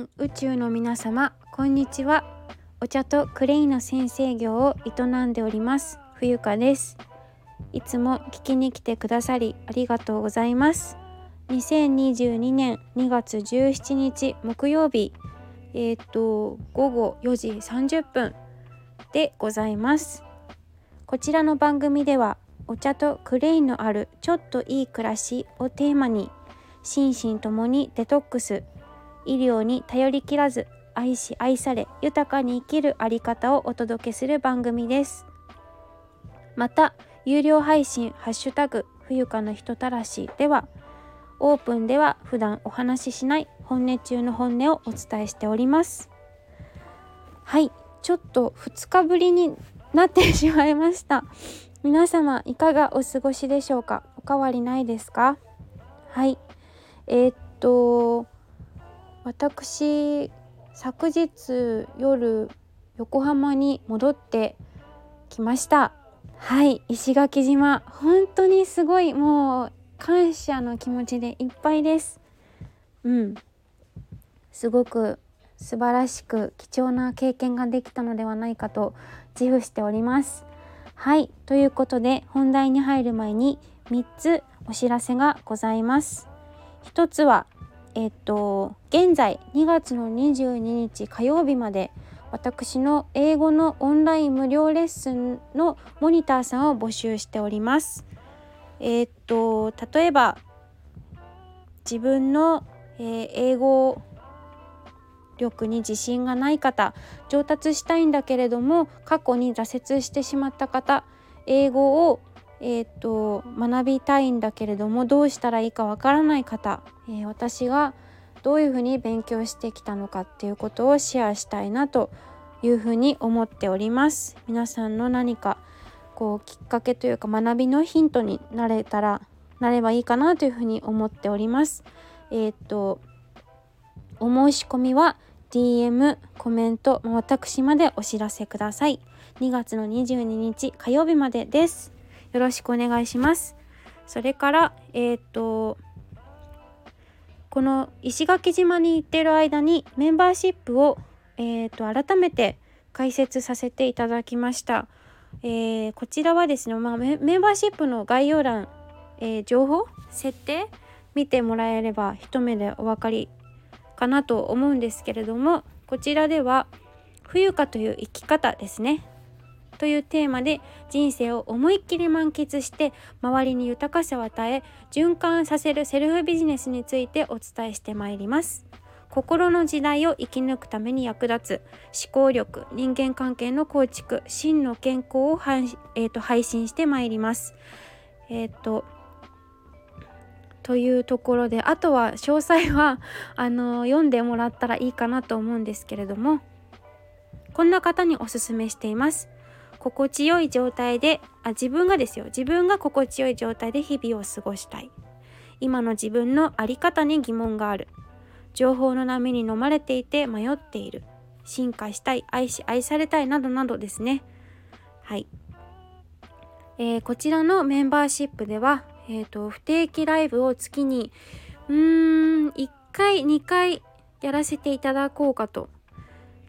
全宇宙の皆様こんにちはお茶とクレイの先生業を営んでおります冬香ですいつも聞きに来てくださりありがとうございます2022年2月17日木曜日えっ、ー、と午後4時30分でございますこちらの番組ではお茶とクレイのあるちょっといい暮らしをテーマに心身ともにデトックス医療に頼りきらず愛し愛され豊かに生きるあり方をお届けする番組です。また有料配信ハッシュタグ冬香の人たらしではオープンでは普段お話ししない本音中の本音をお伝えしております。はい。ちょっと2日ぶりになってしまいました。皆様いかがお過ごしでしょうか？おかわりないですか？はい。えー、っと私昨日夜横浜に戻ってきました。はい石垣島。本当にすごいもう感謝の気持ちでいっぱいです。うん。すごく素晴らしく貴重な経験ができたのではないかと自負しております。はいということで本題に入る前に3つお知らせがございます。1つはえっと現在2月の22日火曜日まで私の英語のオンライン無料レッスンのモニターさんを募集しております。えー、っと例えば自分の、えー、英語力に自信がない方上達したいんだけれども過去に挫折してしまった方英語をえーと、学びたいんだけれどもどうしたらいいかわからない方、えー、私がどういうふうに勉強してきたのかっていうことをシェアしたいなというふうに思っております。皆さんの何かこうきっかけというか学びのヒントになれたらなればいいかなというふうに思っております。えっ、ー、とお申し込みは DM コメント私までお知らせください。2月の22日火曜日までです。よろしくお願いします。それからえっ、とこの石垣島に行ってる間にメンバーシップを、えーと、改めて解説させていただきました。えー、こちらはですね、まあ、メンバーシップの概要欄、えー、情報設定見てもらえれば一目でお分かりかなと思うんですけれどもこちらでは冬香という生き方ですねというテーマで人生を思いっきり満喫して周りに豊かさを与え循環させるセルフビジネスについてお伝えしてまいります。心の時代を生き抜くために役立つ思考力人間関係の構築真の健康をえーと、配信してまいります。えっ、ー、とというところであとは詳細は あの読んでもらったらいいかなと思うんですけれどもこんな方におすすめしています。心地よい状態であ自分がですよ。自分が心地よい状態で日々を過ごしたい。今の自分の在り方に疑問がある。情報の波に飲まれていて迷っている。進化したい。愛し愛されたいなどなどですね。はい、えー、こちらのメンバーシップでは、えーと、不定期ライブを月にうーん1回2回やらせていただこうかと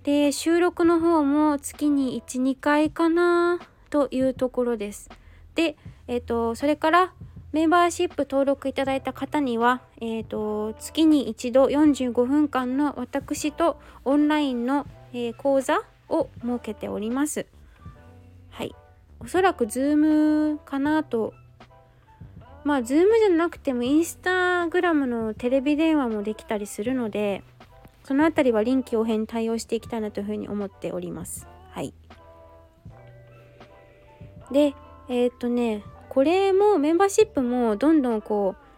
で収録の方も月に12回かなというところですでえっ、ー、とそれからメンバーシップ登録いただいた方には、えーと、月に一度45分間の私とオンラインの、えー、講座を設けております。はい。おそらく Zoom かなと。まあ Zoom じゃなくてもインスタグラムのテレビ電話もできたりするので、そのあたりは臨機応変に対応していきたいなというふうに思っております。はい。で、えー、っとね、これもメンバーシップもどんどんこう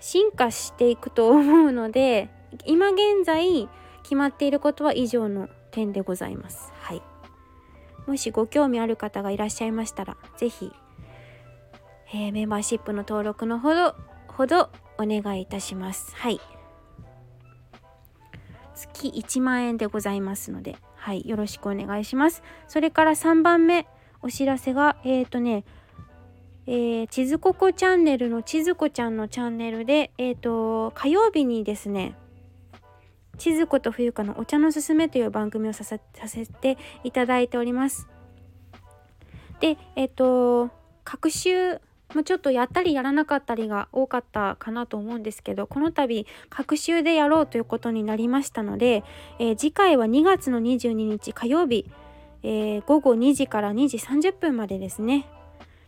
進化していくと思うので、今現在決まっていることは以上の点でございます。はい。もしご興味ある方がいらっしゃいましたら、是非、えー、メンバーシップの登録のほど、ほどお願いいたします。はい。月1万円でございますので、はい、よろしくお願いします。それから3番目、お知らせが、えっ、ー、とね、えー、地図ここチャンネルの地図こちゃんのチャンネルで、えっ、ー、と、火曜日にですね、千鶴子と冬香のお茶のすすめという番組をさせていただいておりますでえっ、と各週もちょっとやったりやらなかったりが多かったかなと思うんですけどこの度各週でやろうということになりましたので、えー、次回は2月の22日火曜日、えー、午後2時から2時30分までですね。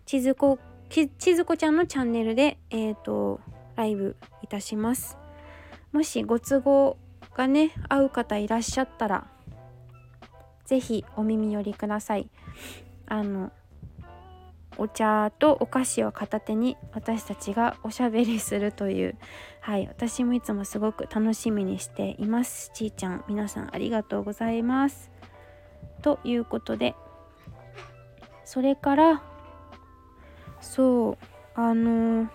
ちずこちずこちゃんのチャンネルで、えーと、ライブいたします。もしご都合がね合う方いらっしゃったら是非お耳寄りください。あのお茶とお菓子を片手に私たちがおしゃべりするというはい私もいつもすごく楽しみにしています。ちーちゃん皆さんありがとうございます。ということでそれからそうあの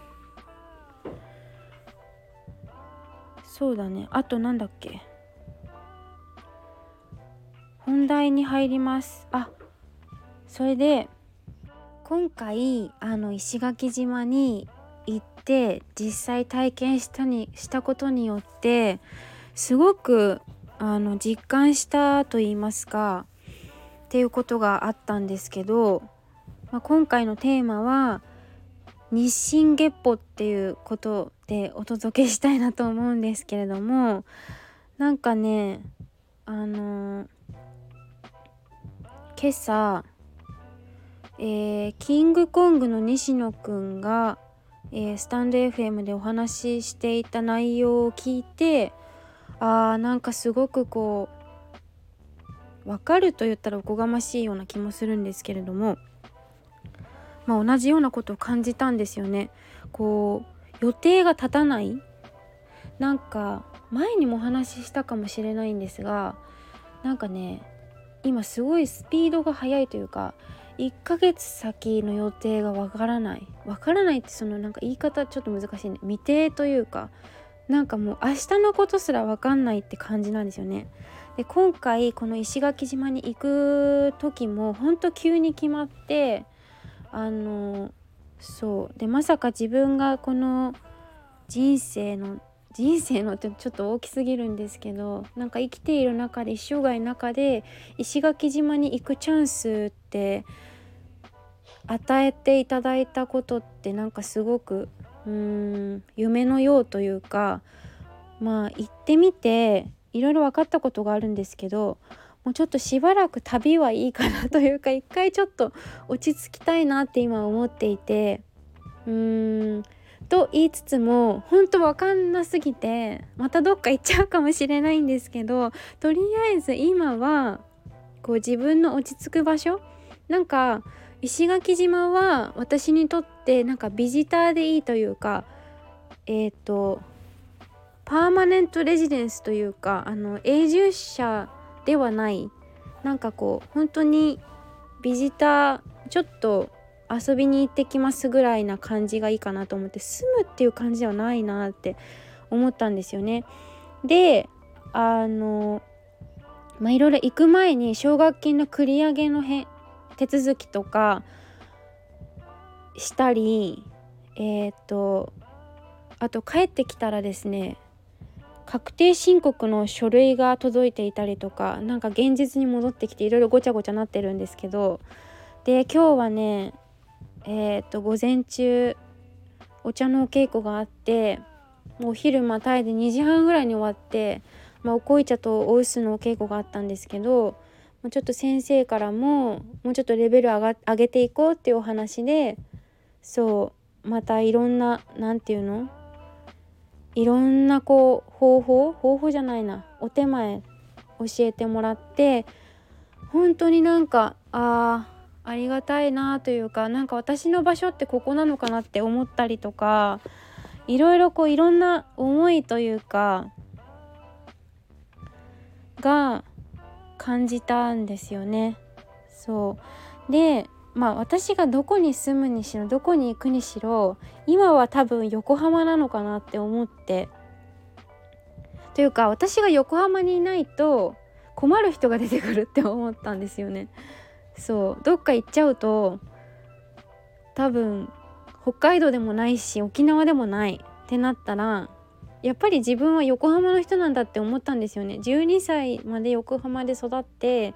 そうだね。あとなんだっけ？本題に入ります。あそれで今回あの石垣島に行って実際体験したにしたことによってすごくあの実感したと言いますかっていうことがあったんですけど、まあ、今回のテーマは日進月歩っていうことでお届けしたいなと思うんですけれどもなんかねあの今朝えー、キングコングの西野くんが、えー、スタンド FM でお話ししていた内容を聞いてあーなんかすごくこう分かると言ったらおこがましいような気もするんですけれども、まあ、同じようなことを感じたんですよね。こう予定が立たないなんか前にもお話ししたかもしれないんですがなんかね今すごいスピードが速いというか1ヶ月先の予定がわからない。わからないってそのなんか言い方ちょっと難しいね。未定というかなんかもう明日のことすらわかんないって感じなんですよね。で今回この石垣島に行く時もほんと急に決まってあのそう。でまさか自分がこの人生の人生のってちょっと大きすぎるんですけどなんか生きている中で一生涯の中で石垣島に行くチャンスって与えていただいたことってなんかすごくうーん夢のようというかまあ行ってみていろいろ分かったことがあるんですけどもうちょっとしばらく旅はいいかなというか 一回ちょっと落ち着きたいなって今思っていてうーんと言いつつも本当わかんなすぎてまたどっか行っちゃうかもしれないんですけどとりあえず今はこう自分の落ち着く場所なんか石垣島は私にとってなんかビジターでいいというかえっ、ー、とパーマネントレジデンスというかあの永住者ではないなんかこう本当にビジターちょっと遊びに行ってきますぐらいな感じがいいかなと思って住むっていう感じではないなって思ったんですよね。であのまあいろいろ行く前に奨学金の繰り上げの手続きとかしたりえっ、ー、とあと帰ってきたらですね確定申告の書類が届いていたりとか何か現実に戻ってきていろいろごちゃごちゃなってるんですけどで今日はねえー、っと午前中お茶のお稽古があってもうお昼またいで2時半ぐらいに終わって、まあ、お濃茶とお臼のお稽古があったんですけどちょっと先生からももうちょっとレベル上が上げていこうっていうお話でそうまたいろんな何て言うの？いろんなこう方法？方法じゃないな。お手前教えてもらって本当になんかああありがたいなというかなんか私の場所ってここなのかなって思ったりとかいろいろこういろんな思いというかが感じたんですよね。そうでまあ私がどこに住むにしろどこに行くにしろ今は多分横浜なのかなって思ってというか私が横浜にいないと困る人が出てくるって思ったんですよね。そうどっか行っちゃうと多分北海道でもないし沖縄でもないってなったらやっぱり自分は横浜の人なんだって思ったんですよね。12歳まで横浜で育って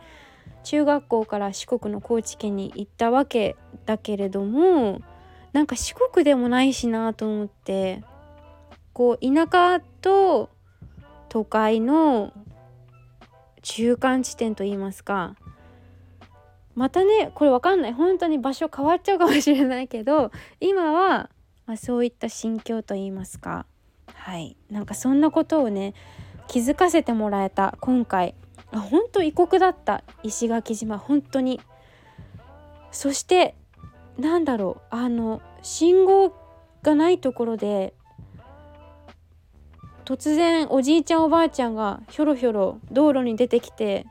中学校から四国の高知県に行ったわけだけれどもなんか四国でもないしなと思ってこう田舎と都会の中間地点といいますかまたねこれわかんない。本当に場所変わっちゃうかもしれないけど今は、まあ、そういった心境といいますか。はい。なんかそんなことをね気づかせてもらえた今回。あ本当異国だった石垣島。本当に。そしてなんだろう。あの信号がないところで突然おじいちゃんおばあちゃんがひょろひょろ道路に出てきて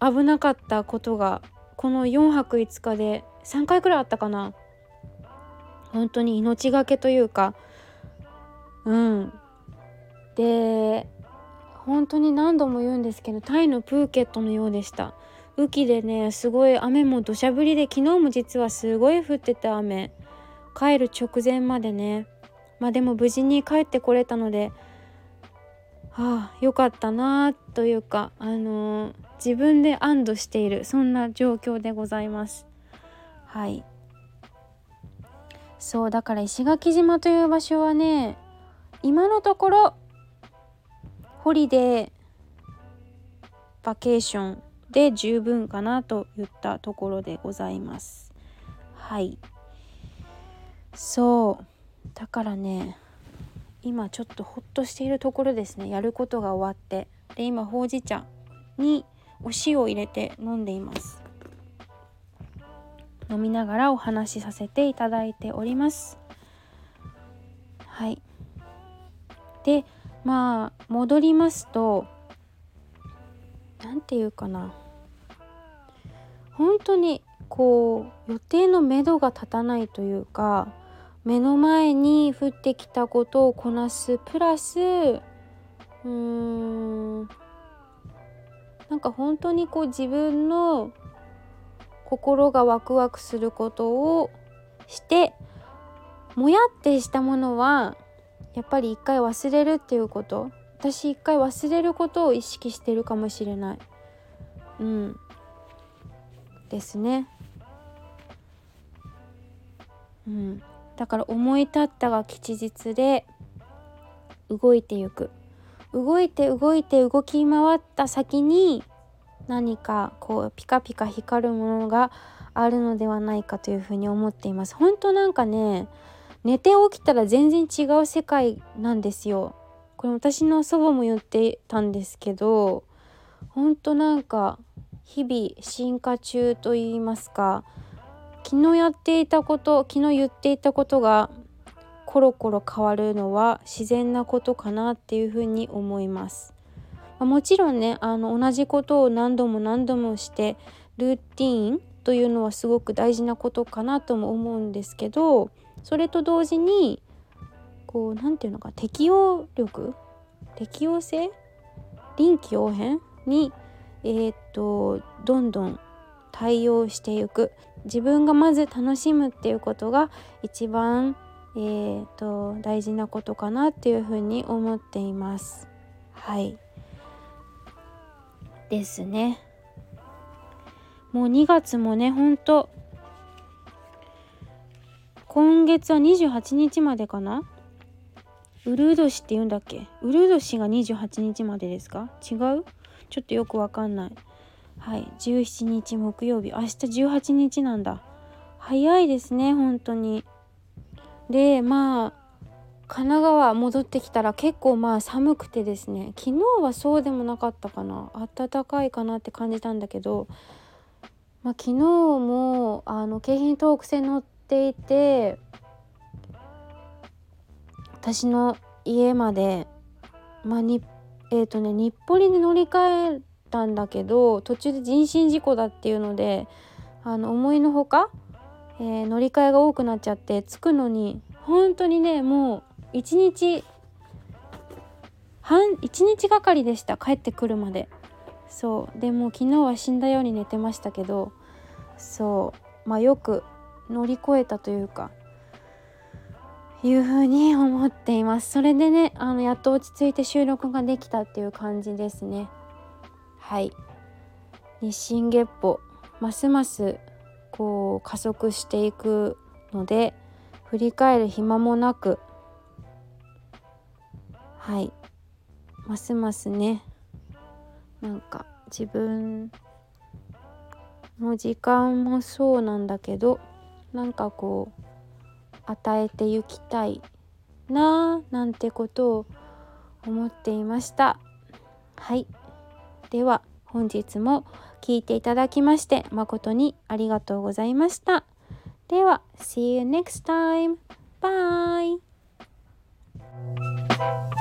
危なかったことがこの4泊5日で3回くらいあったかな。本当に命がけというかうん。で本当に何度も言うんですけどタイのプーケットのようでした。雨季でねすごい雨も土砂降りで昨日も実はすごい降ってた雨。帰る直前までね。まあでも無事に帰ってこれたのではあよかったなというかあのー、自分で安堵しているそんな状況でございます。はい。そうだから石垣島という場所はね今のところホリデーバケーションで十分かなといったところでございます。はい。そう。だからね今ちょっとほっとしているところですね。やることが終わって。で今ほうじ茶にお塩を入れて飲んでいます。飲みながらお話しさせていただいております。はい。でまあ戻りますと何て言うかな。本当にこう予定のめどが立たないというか目の前に降ってきたことをこなすプラスうーんなんか本当にこう自分の心がワクワクすることをしてもやってしたものはやっぱり一回忘れるっていうこと。私一回忘れることを意識してるかもしれない。うん。ですね。うん。だから思い立ったが吉日で動いてゆく。動いて動いて動き回った先に何かこうピカピカ光るものがあるのではないかというふうに思っています。本当なんかね寝て起きたら全然違う世界なんですよこれ私の祖母も言ってたんですけど本当なんか日々進化中と言いますか昨日やっていたこと昨日言っていたことがコロコロ変わるのは自然なことかなっていうふうに思います。もちろんねあの同じことを何度も何度もしてルーティーンというのはすごく大事なことかなとも思うんですけどそれと同時にこう何て言うのか適応力？適応性？臨機応変にえー、っとどんどん対応していく自分がまず楽しむっていうことが一番、えーと、大事なことかなっていうふうに思っています。はいですね。もう2月もねほんと今月は28日までかな？ウルー年って言うんだっけ？ウルー年が28日までですか？違う？ちょっとよくわかんない。はい17日木曜日。明日18日なんだ。早いですね本当に。でまあ神奈川戻ってきたら結構まあ寒くてですね。昨日はそうでもなかったかな。暖かいかなって感じたんだけど、まあ、昨日もあの京浜東北線乗っていて私の家までまあにえっ、ー、とね日暮里で乗り換えたんだけど途中で人身事故だっていうのであの思いのほか、えー、乗り換えが多くなっちゃって着くのに本当にねもう1日半1日がかりでした帰ってくるまで。そう。でも昨日は死んだように寝てましたけどそう。まあよく乗り越えたというかいうふうに思っています。それでねあのやっと落ち着いて収録ができたっていう感じですね。はい。日進月歩ますますこう加速していくので振り返る暇もなくはい。ますますねなんか自分の時間もそうなんだけどなんかこう与えてゆきたいなあなんてことを思っていましたはいでは本日も聞いていただきまして誠にありがとうございましたでは See you next time! Bye! Bye.